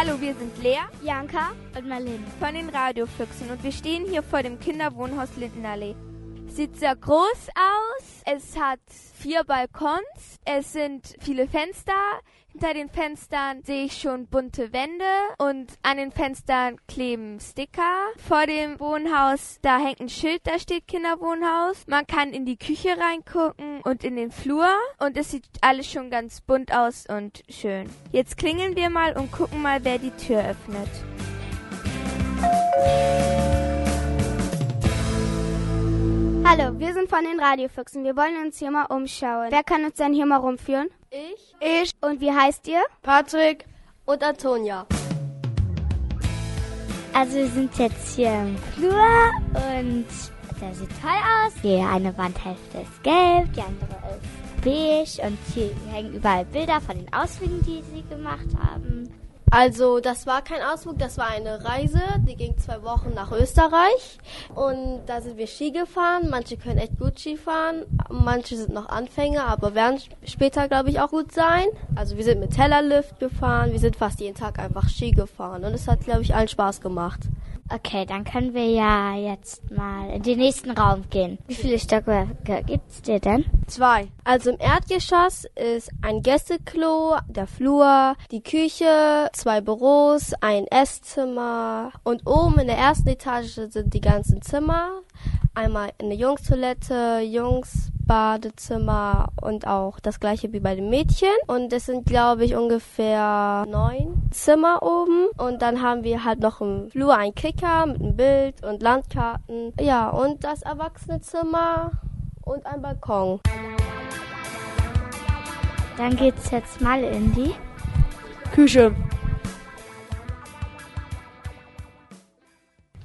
Hallo, wir sind Lea, Janka und Marlene von den Radiofüchsen und wir stehen hier vor dem Kinderwohnhaus Lindenallee. Sieht sehr groß aus. Es hat vier Balkons. Es sind viele Fenster. Hinter den Fenstern sehe ich schon bunte Wände und an den Fenstern kleben Sticker. Vor dem Wohnhaus, da hängt ein Schild, da steht Kinderwohnhaus. Man kann in die Küche reingucken und in den Flur und es sieht alles schon ganz bunt aus und schön. Jetzt klingeln wir mal und gucken mal, wer die Tür öffnet. Hallo, wir sind von den Radiofüchsen. Wir wollen uns hier mal umschauen. Wer kann uns denn hier mal rumführen? Ich. Ich. Und wie heißt ihr? Patrick. Und Antonia. Also wir sind jetzt hier im Flur und der sieht toll aus. Die eine Wandhälfte ist gelb, die andere ist beige und hier hängen überall Bilder von den Ausflügen, die sie gemacht haben. Also das war kein Ausflug, das war eine Reise, die ging zwei Wochen nach Österreich und da sind wir Ski gefahren. Manche können echt gut Ski fahren, manche sind noch Anfänger, aber werden später, glaube ich, auch gut sein. Also wir sind mit Tellerlift gefahren, wir sind fast jeden Tag einfach Ski gefahren und es hat, glaube ich, allen Spaß gemacht. Okay, dann können wir ja jetzt mal in den nächsten Raum gehen. Wie viele Stockwerke gibt's dir denn? Zwei. Also im Erdgeschoss ist ein Gästeklo, der Flur, die Küche, zwei Büros, ein Esszimmer und oben in der ersten Etage sind die ganzen Zimmer. Einmal eine Jungstoilette, Jungsbadezimmer und auch das gleiche wie bei den Mädchen. Und es sind, glaube ich, ungefähr neun Zimmer oben. Und dann haben wir halt noch im Flur ein Kicker mit einem Bild und Landkarten. Ja, und das Erwachsenenzimmer und ein Balkon. Dann geht's jetzt mal in die Küche.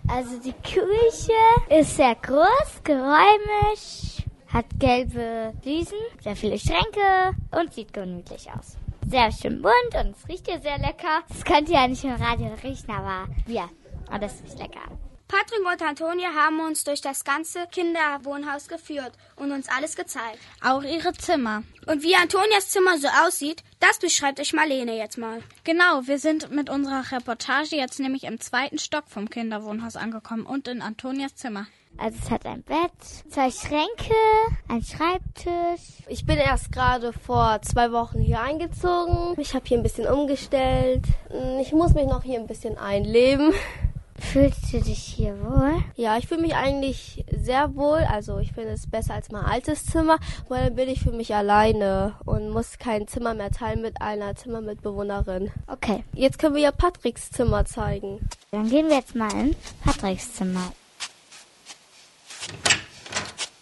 Also die Küche ist sehr groß, geräumig, hat gelbe Fliesen, sehr viele Schränke und sieht gemütlich aus. Sehr schön bunt und es riecht hier sehr lecker. Das könnt ihr ja nicht im Radio riechen, aber ja, und das riecht lecker. Patrick und Antonia haben uns durch das ganze Kinderwohnhaus geführt und uns alles gezeigt. Auch ihre Zimmer. Und wie Antonias Zimmer so aussieht, das beschreibt euch Marlene jetzt mal. Genau, wir sind mit unserer Reportage jetzt nämlich im zweiten Stock vom Kinderwohnhaus angekommen und in Antonias Zimmer. Also es hat ein Bett, zwei Schränke, ein Schreibtisch. Ich bin erst gerade vor zwei Wochen hier eingezogen. Ich habe hier ein bisschen umgestellt. Ich muss mich noch hier ein bisschen einleben. Fühlst du dich hier wohl? Ja, ich fühle mich eigentlich sehr wohl. Also ich finde es besser als mein altes Zimmer, weil dann bin ich für mich alleine und muss kein Zimmer mehr teilen mit einer Zimmermitbewohnerin. Okay. Jetzt können wir ja Patricks Zimmer zeigen. Dann gehen wir jetzt mal in Patricks Zimmer.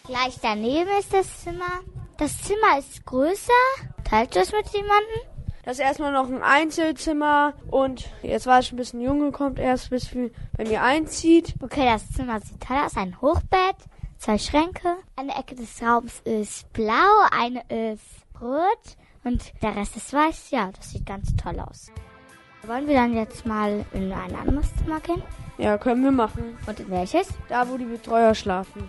Gleich daneben ist das Zimmer. Das Zimmer ist größer. Teilt das mit jemandem? Das ist erstmal noch ein Einzelzimmer und jetzt war ich ein bisschen Junge, kommt erst bis wir bei mir einzieht. Okay, das Zimmer sieht toll aus. Ein Hochbett, zwei Schränke. Eine Ecke des Raums ist blau, eine ist rot und der Rest ist weiß. Ja, das sieht ganz toll aus. Wollen wir dann jetzt mal in ein anderes Zimmer gehen? Ja, können wir machen. Und in welches? Da, wo die Betreuer schlafen.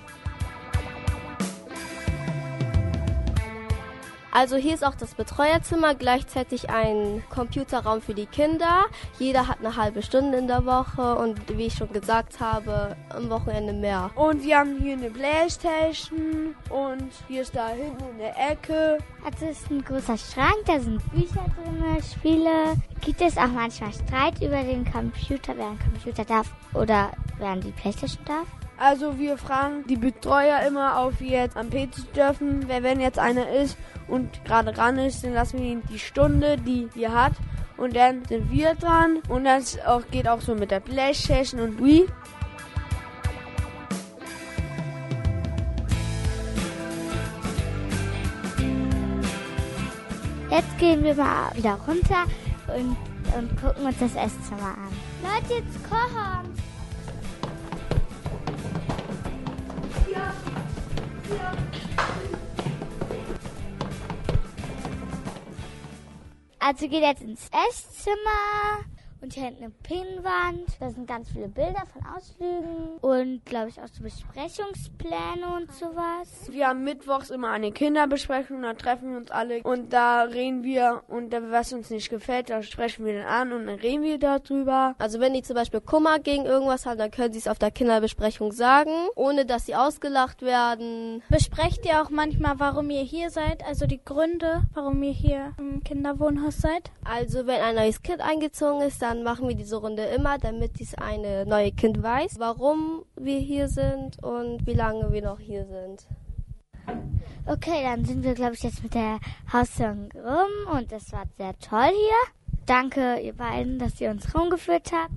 Also hier ist auch das Betreuerzimmer, gleichzeitig ein Computerraum für die Kinder. Jeder hat eine halbe Stunde in der Woche und wie ich schon gesagt habe, am Wochenende mehr. Und wir haben hier eine Playstation und hier ist da hinten in der Ecke. Also es ist ein großer Schrank, da sind Bücher drin, Spiele. Gibt es auch manchmal Streit über den Computer, wer ein Computer darf oder wer an die Playstation darf? Also wir fragen die Betreuer immer, auf wie jetzt am PC dürfen. Wenn jetzt einer ist und gerade ran ist, dann lassen wir ihn die Stunde, die er hat. Und dann sind wir dran. Und das auch, geht auch so mit der Playstation und Wii. Jetzt gehen wir mal wieder runter und, und gucken uns das Esszimmer an. Leute, jetzt kochen! Also geht jetzt ins Esszimmer Und hier hängt eine Pinnwand. Da sind ganz viele Bilder von Ausflügen und, glaube ich, auch so Besprechungspläne und sowas. Wir haben mittwochs immer eine Kinderbesprechung, da treffen wir uns alle und da reden wir und was uns nicht gefällt, da sprechen wir dann an und dann reden wir darüber. Also wenn die zum Beispiel Kummer gegen irgendwas haben, dann können sie es auf der Kinderbesprechung sagen, ohne dass sie ausgelacht werden. Besprecht ihr auch manchmal, warum ihr hier seid, also die Gründe, warum ihr hier im Kinderwohnhaus seid? Also wenn ein neues Kind eingezogen ist, dann machen wir diese Runde immer, damit dieses eine neue Kind weiß, warum wir hier sind und wie lange wir noch hier sind. Okay, dann sind wir, glaube ich, jetzt mit der Hausführung rum und es war sehr toll hier. Danke, ihr beiden, dass ihr uns rumgeführt habt.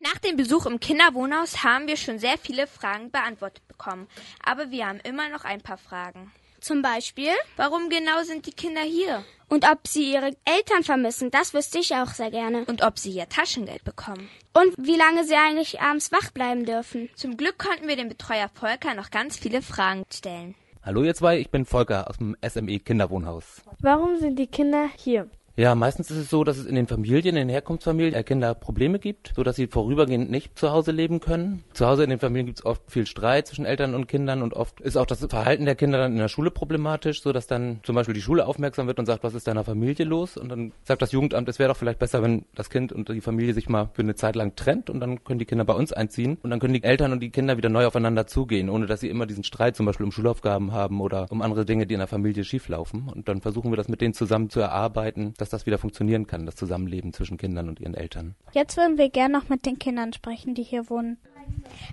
Nach dem Besuch im Kinderwohnhaus haben wir schon sehr viele Fragen beantwortet bekommen, aber wir haben immer noch ein paar Fragen. Zum Beispiel? Warum genau sind die Kinder hier? Und ob sie ihre Eltern vermissen, das wüsste ich auch sehr gerne. Und ob sie ihr Taschengeld bekommen. Und wie lange sie eigentlich abends wach bleiben dürfen. Zum Glück konnten wir dem Betreuer Volker noch ganz viele Fragen stellen. Hallo ihr zwei, ich bin Volker aus dem SME Kinderwohnhaus. Warum sind die Kinder hier? Ja, meistens ist es so, dass es in den Familien, in den Herkunftsfamilien der Kinder Probleme gibt, so dass sie vorübergehend nicht zu Hause leben können. Zu Hause in den Familien gibt es oft viel Streit zwischen Eltern und Kindern und oft ist auch das Verhalten der Kinder dann in der Schule problematisch, so dass dann zum Beispiel die Schule aufmerksam wird und sagt, was ist deiner Familie los? Und dann sagt das Jugendamt, es wäre doch vielleicht besser, wenn das Kind und die Familie sich mal für eine Zeit lang trennt und dann können die Kinder bei uns einziehen und dann können die Eltern und die Kinder wieder neu aufeinander zugehen, ohne dass sie immer diesen Streit zum Beispiel um Schulaufgaben haben oder um andere Dinge, die in der Familie schieflaufen. Und dann versuchen wir das mit denen zusammen zu erarbeiten, dass das wieder funktionieren kann, das Zusammenleben zwischen Kindern und ihren Eltern. Jetzt würden wir gerne noch mit den Kindern sprechen, die hier wohnen.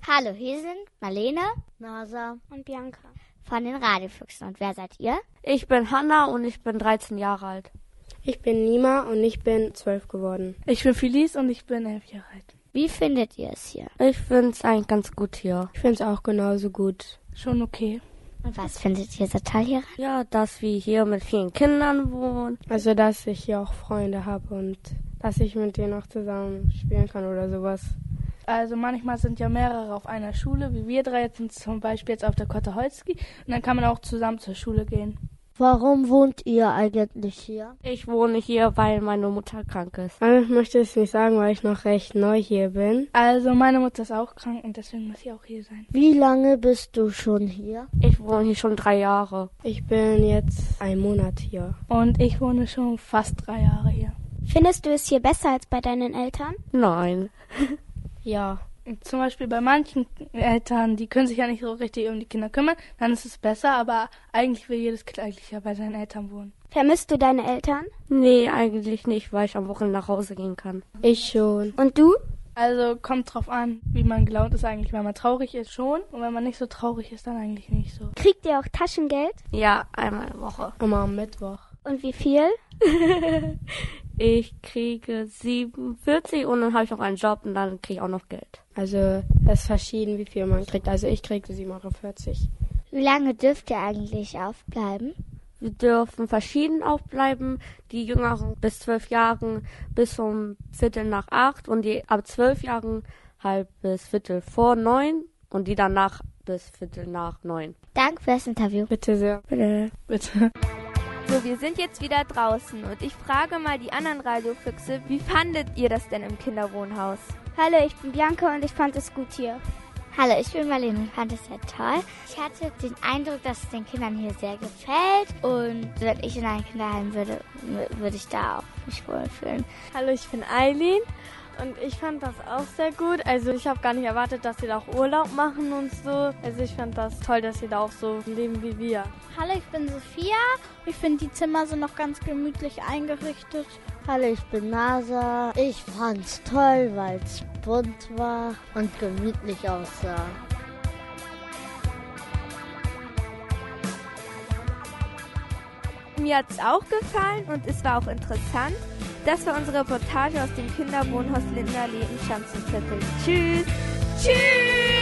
Hallo, hier sind Marlene, Nasa und Bianca. von den Radiofüchsen. Und wer seid ihr? Ich bin Hanna und ich bin 13 Jahre alt. Ich bin Nima und ich bin zwölf geworden. Ich bin Felice und ich bin elf Jahre alt. Wie findet ihr es hier? Ich finde es eigentlich ganz gut hier. Ich finde es auch genauso gut. Schon okay. Und was findet ihr so toll hier? Ja, dass wir hier mit vielen Kindern wohnen. Also, dass ich hier auch Freunde habe und dass ich mit denen auch zusammen spielen kann oder sowas. Also manchmal sind ja mehrere auf einer Schule, wie wir drei jetzt sind zum Beispiel jetzt auf der Kottaholski und dann kann man auch zusammen zur Schule gehen. Warum wohnt ihr eigentlich hier? Ich wohne hier, weil meine Mutter krank ist. Ich möchte es nicht sagen, weil ich noch recht neu hier bin. Also meine Mutter ist auch krank und deswegen muss sie auch hier sein. Wie lange bist du schon hier? Ich wohne hier schon drei Jahre. Ich bin jetzt ein Monat hier. Und ich wohne schon fast drei Jahre hier. Findest du es hier besser als bei deinen Eltern? Nein. Ja. Zum Beispiel bei manchen Eltern, die können sich ja nicht so richtig um die Kinder kümmern, dann ist es besser, aber eigentlich will jedes Kind eigentlich ja bei seinen Eltern wohnen. Vermisst du deine Eltern? Nee, eigentlich nicht, weil ich am Wochenende nach Hause gehen kann. Ich schon. Und du? Also kommt drauf an, wie man gelaunt ist eigentlich. Wenn man traurig ist, schon. Und wenn man nicht so traurig ist, dann eigentlich nicht so. Kriegt ihr auch Taschengeld? Ja, einmal in der Woche. Immer am Mittwoch. Und wie viel? ich kriege 47 und dann habe ich noch einen Job und dann kriege ich auch noch Geld. Also es ist verschieden, wie viel man kriegt. Also ich kriege 47. Wie lange dürft ihr eigentlich aufbleiben? Wir dürfen verschieden aufbleiben. Die Jüngeren bis zwölf Jahren bis um Viertel nach acht und die ab zwölf Jahren halb bis Viertel vor neun und die danach bis Viertel nach neun. Danke fürs Interview. Bitte sehr. Bitte. Bitte. So, wir sind jetzt wieder draußen und ich frage mal die anderen Radiofüchse, wie fandet ihr das denn im Kinderwohnhaus? Hallo, ich bin Bianca und ich fand es gut hier. Hallo, ich bin Marlene und fand es sehr toll. Ich hatte den Eindruck, dass es den Kindern hier sehr gefällt und wenn ich in ein Kinderheim würde, würde ich da auch mich wohlfühlen. Hallo, ich bin Eileen und ich fand das auch sehr gut. Also ich habe gar nicht erwartet, dass sie da auch Urlaub machen und so. Also ich fand das toll, dass sie da auch so leben wie wir. Hallo, ich bin Sophia. Ich finde die Zimmer sind noch ganz gemütlich eingerichtet. Hallo, ich bin Nasa. Ich fand's toll, weil es bunt war und gemütlich aussah. Mir hat es auch gefallen und es war auch interessant. Das war unsere Reportage aus dem Kinderwohnhaus Lindenallee im Schanzenviertel. Tschüss! Tschüss!